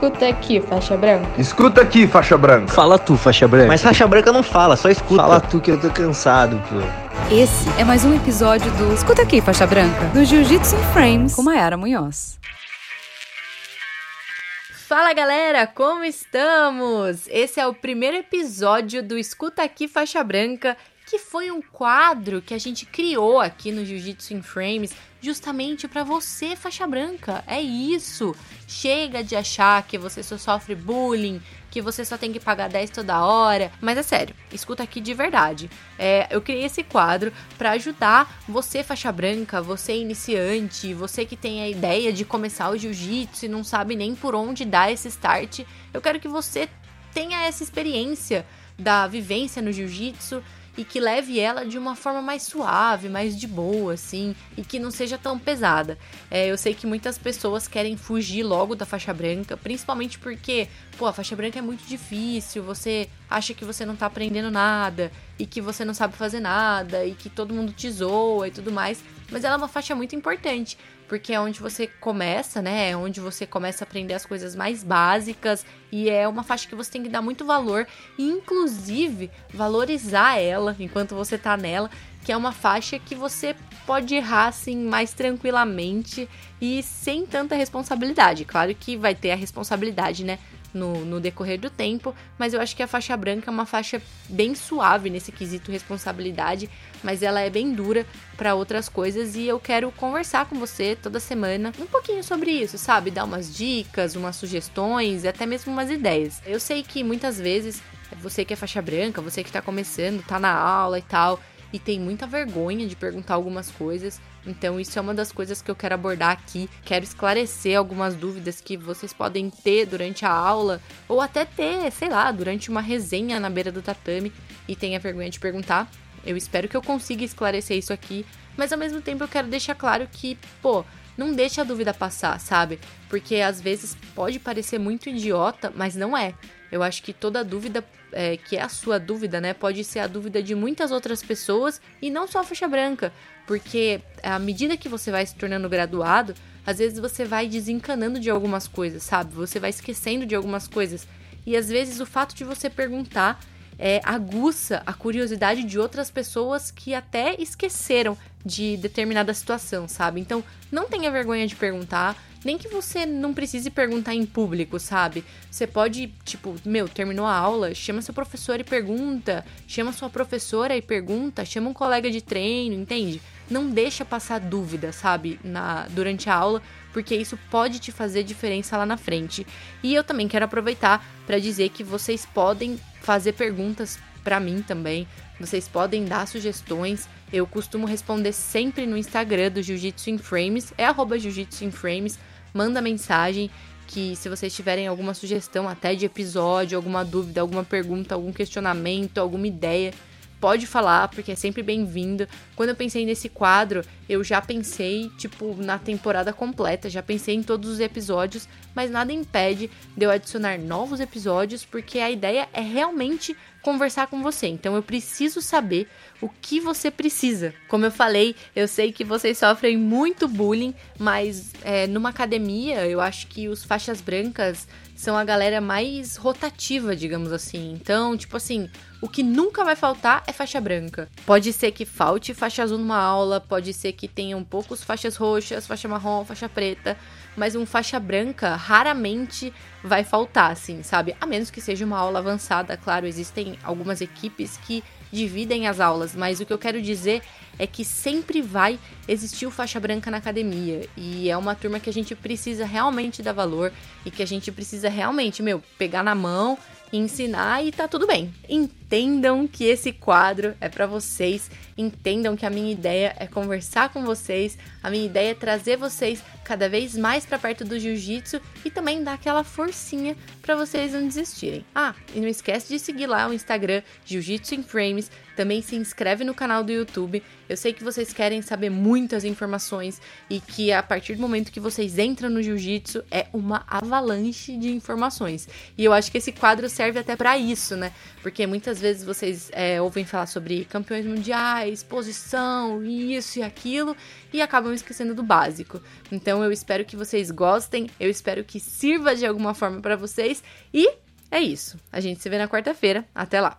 Escuta aqui, faixa branca. Escuta aqui, faixa branca. Fala tu, faixa branca. Mas faixa branca não fala, só escuta. Fala tu que eu tô cansado, pô. Esse é mais um episódio do Escuta aqui, faixa branca, do Jiu-Jitsu in Frames com Mayara Munhoz. Fala galera, como estamos? Esse é o primeiro episódio do Escuta Aqui Faixa Branca, que foi um quadro que a gente criou aqui no Jiu-Jitsu in Frames justamente para você, faixa branca. É isso. Chega de achar que você só sofre bullying, que você só tem que pagar 10 toda hora. Mas é sério, escuta aqui de verdade. É, eu criei esse quadro para ajudar você, faixa branca, você iniciante, você que tem a ideia de começar o jiu-jitsu e não sabe nem por onde dar esse start. Eu quero que você tenha essa experiência da vivência no jiu-jitsu e que leve ela de uma forma mais suave, mais de boa, assim, e que não seja tão pesada. É, eu sei que muitas pessoas querem fugir logo da faixa branca, principalmente porque, pô, a faixa branca é muito difícil, você acha que você não tá aprendendo nada, e que você não sabe fazer nada, e que todo mundo te zoa e tudo mais, mas ela é uma faixa muito importante, porque é onde você começa, né? É onde você começa a aprender as coisas mais básicas e é uma faixa que você tem que dar muito valor e inclusive valorizar ela enquanto você tá nela, que é uma faixa que você pode errar assim mais tranquilamente e sem tanta responsabilidade. Claro que vai ter a responsabilidade, né? No, no decorrer do tempo, mas eu acho que a faixa branca é uma faixa bem suave nesse quesito responsabilidade, mas ela é bem dura para outras coisas e eu quero conversar com você toda semana um pouquinho sobre isso, sabe? Dar umas dicas, umas sugestões, até mesmo umas ideias. Eu sei que muitas vezes você que é faixa branca, você que tá começando, tá na aula e tal, e tem muita vergonha de perguntar algumas coisas. Então, isso é uma das coisas que eu quero abordar aqui. Quero esclarecer algumas dúvidas que vocês podem ter durante a aula, ou até ter, sei lá, durante uma resenha na beira do tatame e tenha vergonha de perguntar. Eu espero que eu consiga esclarecer isso aqui, mas ao mesmo tempo eu quero deixar claro que, pô, não deixe a dúvida passar, sabe? Porque às vezes pode parecer muito idiota, mas não é. Eu acho que toda dúvida é, que é a sua dúvida, né, pode ser a dúvida de muitas outras pessoas e não só a faixa branca, porque à medida que você vai se tornando graduado, às vezes você vai desencanando de algumas coisas, sabe? Você vai esquecendo de algumas coisas. E às vezes o fato de você perguntar é, aguça a curiosidade de outras pessoas que até esqueceram de determinada situação, sabe? Então, não tenha vergonha de perguntar, nem que você não precise perguntar em público, sabe? Você pode, tipo, meu, terminou a aula, chama seu professor e pergunta, chama sua professora e pergunta, chama um colega de treino, entende? Não deixa passar dúvida, sabe, na durante a aula, porque isso pode te fazer diferença lá na frente. E eu também quero aproveitar para dizer que vocês podem fazer perguntas para mim também. Vocês podem dar sugestões. Eu costumo responder sempre no Instagram do Jiu-Jitsu in Frames, é Jiu-Jitsu in Frames manda mensagem que se vocês tiverem alguma sugestão até de episódio, alguma dúvida, alguma pergunta, algum questionamento, alguma ideia, pode falar, porque é sempre bem-vindo. Quando eu pensei nesse quadro, eu já pensei, tipo, na temporada completa, já pensei em todos os episódios, mas nada impede de eu adicionar novos episódios, porque a ideia é realmente conversar com você. Então eu preciso saber o que você precisa. Como eu falei, eu sei que vocês sofrem muito bullying, mas é, numa academia eu acho que os faixas brancas são a galera mais rotativa, digamos assim. Então, tipo assim, o que nunca vai faltar é faixa branca. Pode ser que falte faixa azul numa aula, pode ser que tenham poucos faixas roxas, faixa marrom, faixa preta, mas um faixa branca raramente vai faltar, assim, sabe? A menos que seja uma aula avançada, claro, existem algumas equipes que dividem as aulas, mas o que eu quero dizer é que sempre vai existir o faixa branca na academia e é uma turma que a gente precisa realmente dar valor e que a gente precisa realmente, meu, pegar na mão ensinar e tá tudo bem. Entendam que esse quadro é para vocês, entendam que a minha ideia é conversar com vocês, a minha ideia é trazer vocês cada vez mais para perto do jiu-jitsu e também dar aquela forcinha para vocês não desistirem. Ah, e não esquece de seguir lá o Instagram Jiu-Jitsu em Frames, também se inscreve no canal do YouTube Eu sei que vocês querem saber muitas informações e que a partir do momento que vocês entram no jiu-jitsu é uma avalanche de informações. E eu acho que esse quadro serve até para isso, né? Porque muitas vezes vocês é, ouvem falar sobre campeões mundiais, posição, isso e aquilo, e acabam esquecendo do básico. Então eu espero que vocês gostem, eu espero que sirva de alguma forma para vocês e é isso. A gente se vê na quarta-feira. Até lá.